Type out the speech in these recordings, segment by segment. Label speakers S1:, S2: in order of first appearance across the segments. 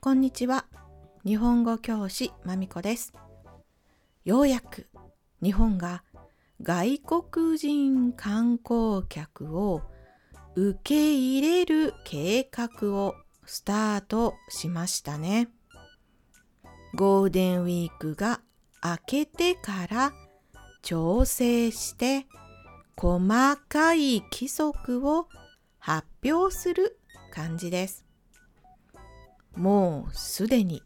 S1: こんにちは。日本語教師まみこです。ようやく日本が外国人観光客を受け入れる計画をスタートしましたね。ゴールデンウィークが明けてから調整して細かい規則を発表する感じです。もうすでに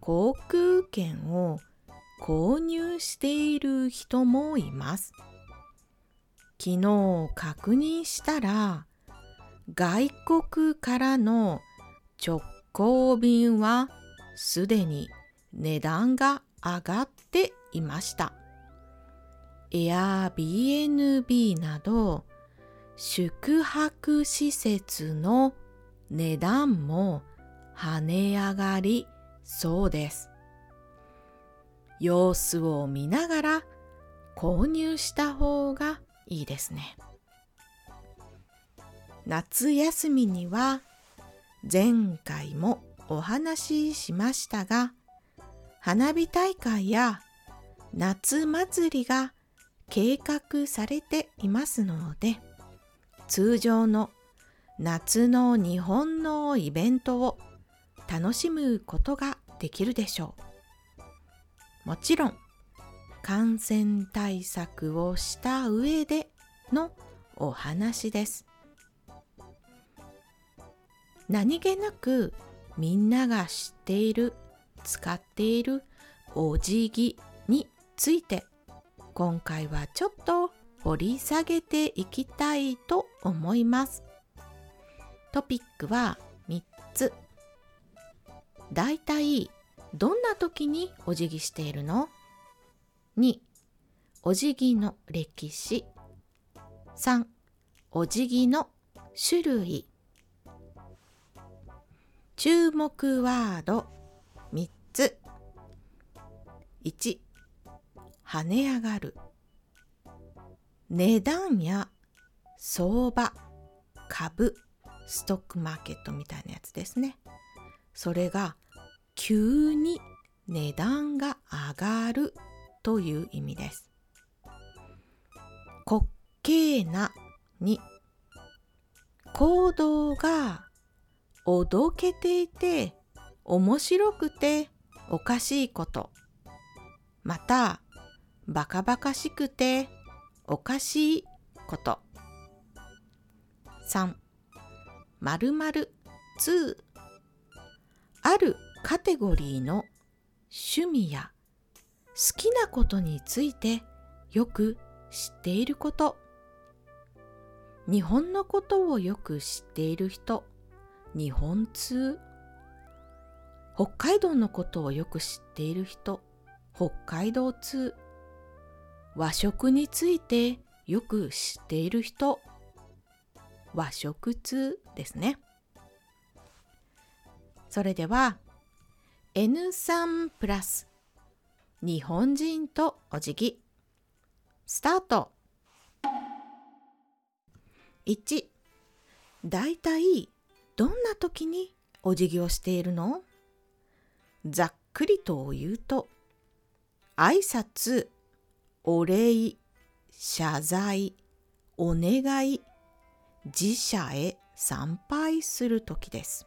S1: 航空券を購入している人もいます。昨日確認したら外国からの直行便はすでに値段が上がっていました。Airbnb など宿泊施設の値段も跳ね上がりそうです。様子を見ながら購入した方がいいですね。夏休みには前回もお話ししましたが花火大会や夏祭りが計画されていますので通常の夏の日本のイベントを楽しむことができるでしょう。もちろん感染対策をした上でのお話です。何気なくみんなが知っている使っているお辞儀について今回はちょっと掘り下げていきたいと思います。トピックは3つ。だいたいどんな時にお辞儀しているの ?2、お辞儀の歴史。3、お辞儀の種類。注目ワード3つ。1、跳ね上がる。値段や相場、株、ストックマーケットみたいなやつですね。それが急に値段が上がるという意味です。滑稽なに行動がおどけていて面白くておかしいことまたバカバカしくておかしいこと3まるまる2あるカテゴリーの趣味や好きなことについてよく知っていること。日本のことをよく知っている人。日本通。北海道のことをよく知っている人。北海道通。和食についてよく知っている人。和食通ですね。それでは N3 プラス日本人とお辞儀スタート。1だいたいどんな時にお辞儀をしているの？ざっくりと言うと挨拶お礼、謝罪、お願い、自社へ参拝する時です。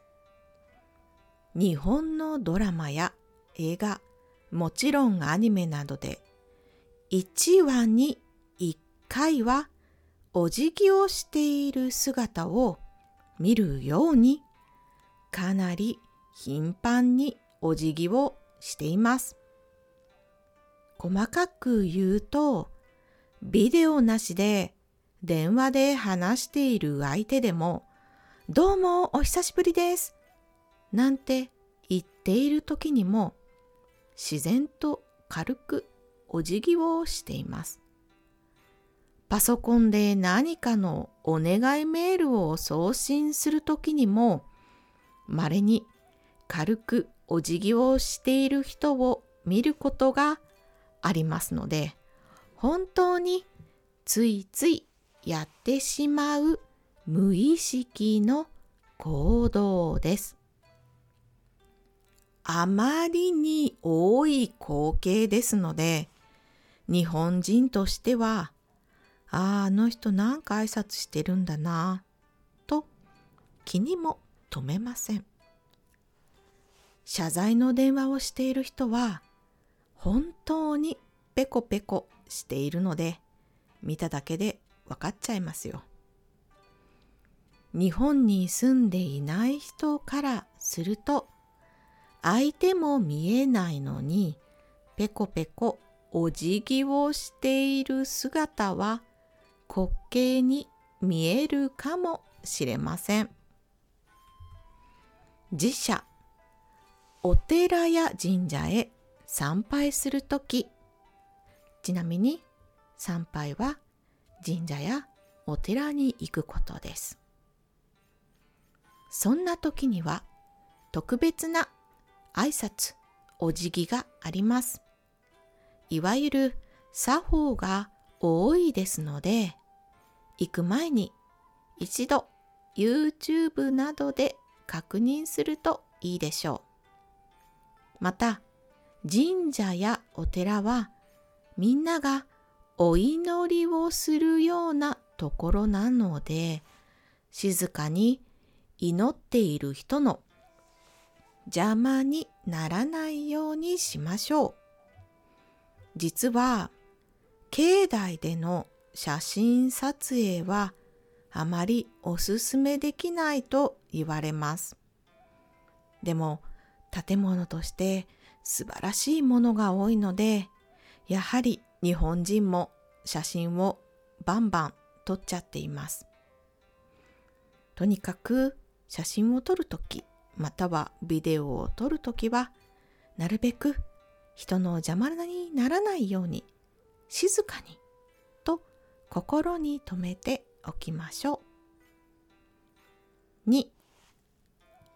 S1: 日本のドラマや映画、もちろんアニメなどで1話に1回はお辞儀をしている姿を見るようにかなり頻繁にお辞儀をしています。細かく言うと、ビデオなしで電話で話している相手でも、どうもお久しぶりです。なんて言っている時にも、自然と軽くお辞儀をしています。パソコンで何かのお願いメールを送信する時にも、稀に軽くお辞儀をしている人を見ることがありますので本当についついやってしまう無意識の行動です。あまりに多い光景ですので、日本人としては、ああ、あの人なんか挨拶してるんだな、と気にも留めません。謝罪の電話をしている人は、本当にペコペコしているので、見ただけで分かっちゃいますよ。日本に住んでいない人からすると、相手も見えないのにペコペコお辞儀をしている姿は滑稽に見えるかもしれません。自社お寺や神社へ参拝するときちなみに参拝は神社やお寺に行くことです。そんな時には特別な挨拶、お辞儀があります。いわゆる作法が多いですので、行く前に一度 YouTube などで確認するといいでしょう。また、神社やお寺はみんながお祈りをするようなところなので、静かに祈っている人の邪魔にならないようにしましょう。実は、境内での写真撮影はあまりおすすめできないと言われます。でも、建物として素晴らしいものが多いので、やはり日本人も写真をバンバン撮っちゃっています。とにかく写真を撮るとき、またはビデオを撮るときは、なるべく人の邪魔にならないように静かにと心に留めておきましょう。2.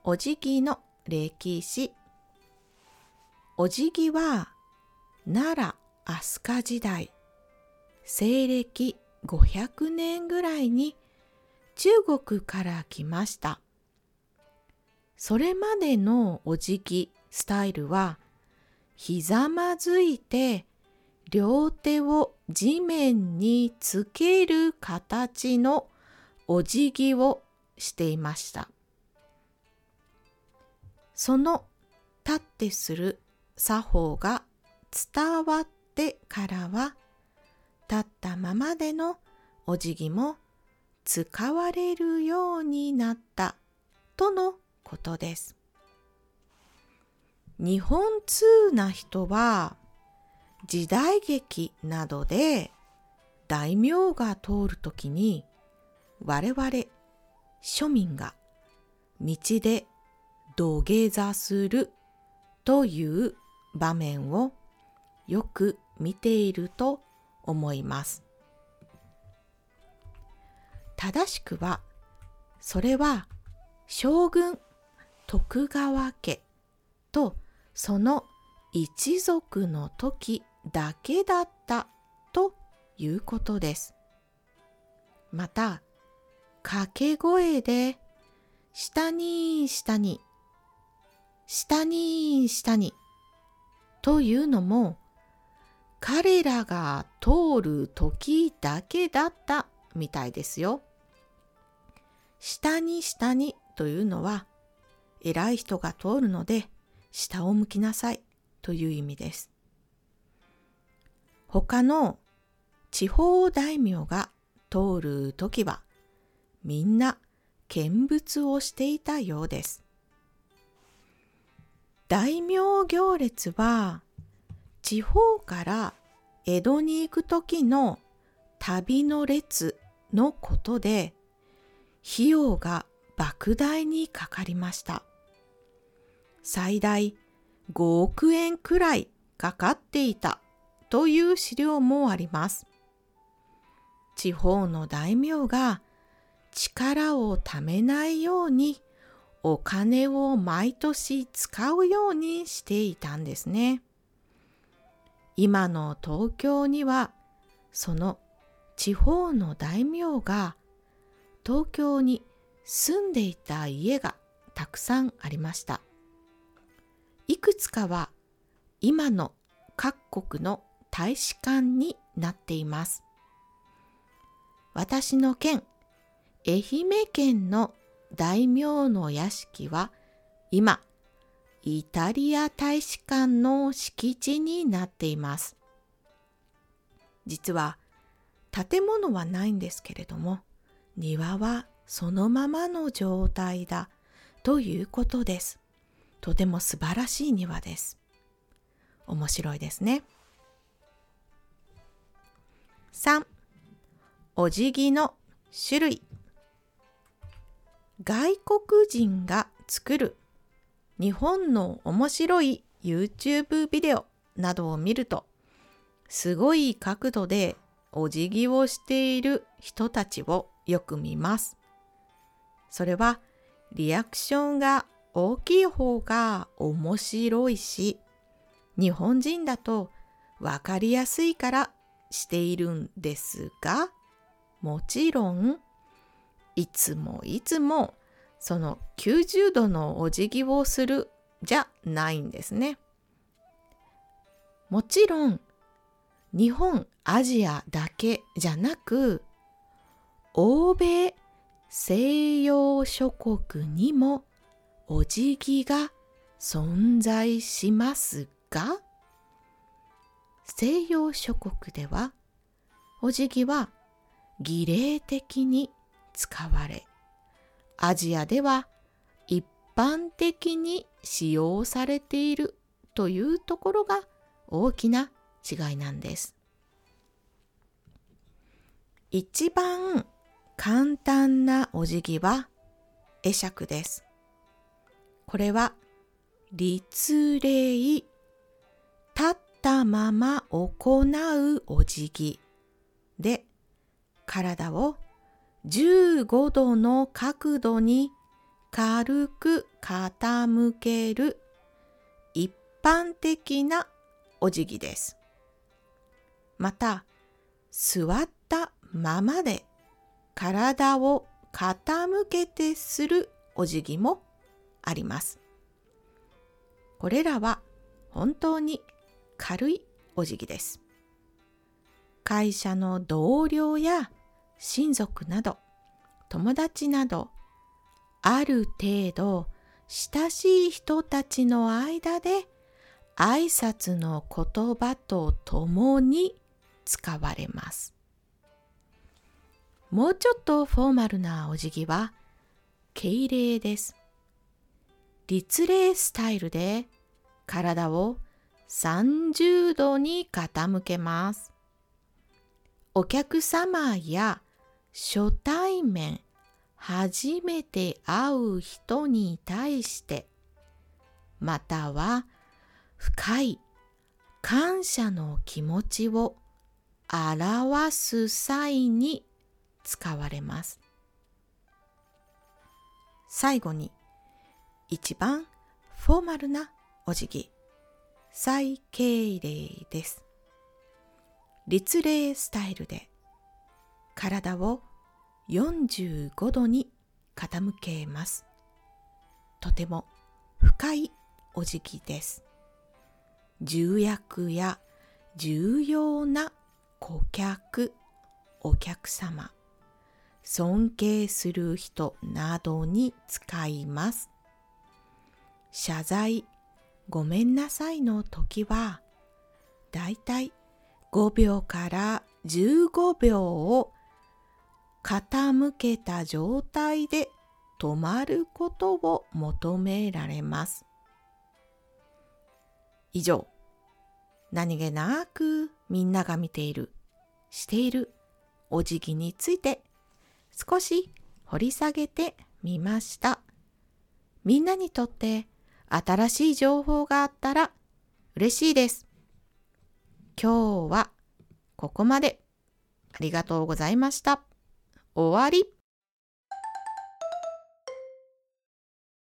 S1: お辞儀の歴史お辞儀は奈良飛鳥時代西暦500年ぐらいに中国から来ました。それまでのお辞儀スタイルはひざまずいて両手を地面につける形のお辞儀をしていました。その立ってする作法が伝わっててからは立ったままでのお辞儀も使われるようになったとのことです。日本通な人は時代劇などで大名が通るときに我々庶民が道で土下座するという場面をよく見ていると思います。正しくはそれは将軍徳川家とその一族の時だけだったということです。また、掛け声で下に下に下に下にというのも彼らが通る時だけだったみたいですよ。下に下にというのは偉い人が通るので下を向きなさいという意味です。他の地方大名が通るときはみんな見物をしていたようです。大名行列は地方から江戸に行く時の旅の列のことで費用が莫大にかかりました。最大5億円くらいかかっていたという資料もあります。地方の大名が力をためないようにお金を毎年使うようにしていたんですね。今の東京にはその地方の大名が東京に住んでいた家がたくさんありました。いくつかは今の各国の大使館になっています。私の県、愛媛県の大名の屋敷は今、イタリア大使館の敷地になっています。実は建物はないんですけれども、庭はそのままの状態だということです。とても素晴らしい庭です。面白いですね。3. お辞儀の種類外国人が作る日本の面白い YouTube ビデオなどを見るとすごい角度でお辞儀をしている人たちをよく見ます。それはリアクションが大きい方が面白いし日本人だとわかりやすいからしているんですがもちろんいつもいつもその90度のお辞儀をするじゃないんですね。もちろん日本アジアだけじゃなく欧米西洋諸国にもお辞儀が存在しますが西洋諸国ではお辞儀は儀礼的に使われアジアでは一般的に使用されているというところが大きな違いなんです。一番簡単なお辞儀は会釈です。これは立礼、立ったまま行うお辞儀で体を15度の角度に軽く傾ける一般的なお辞儀です。また、座ったままで体を傾けてするお辞儀もあります。これらは本当に軽いお辞儀です。会社の同僚や親族など友達などある程度親しい人たちの間で挨拶の言葉とともに使われます。もうちょっとフォーマルなお辞儀は敬礼です。立礼スタイルで体を30度に傾けます。お客様や初対面初めて会う人に対してまたは深い感謝の気持ちを表す際に使われます。最後に一番フォーマルなお辞儀、再敬礼です。立礼スタイルで体を45度に傾けます。とても深いお辞儀です。重役や重要な顧客、お客様、尊敬する人などに使います。謝罪、ごめんなさいの時は、だいたい5秒から15秒を傾けた状態で止まることを求められます。以上、何気なくみんなが見ている、しているお辞儀について少し掘り下げてみました。みんなにとって新しい情報があったら嬉しいです。今日はここまで。ありがとうございました。終わり。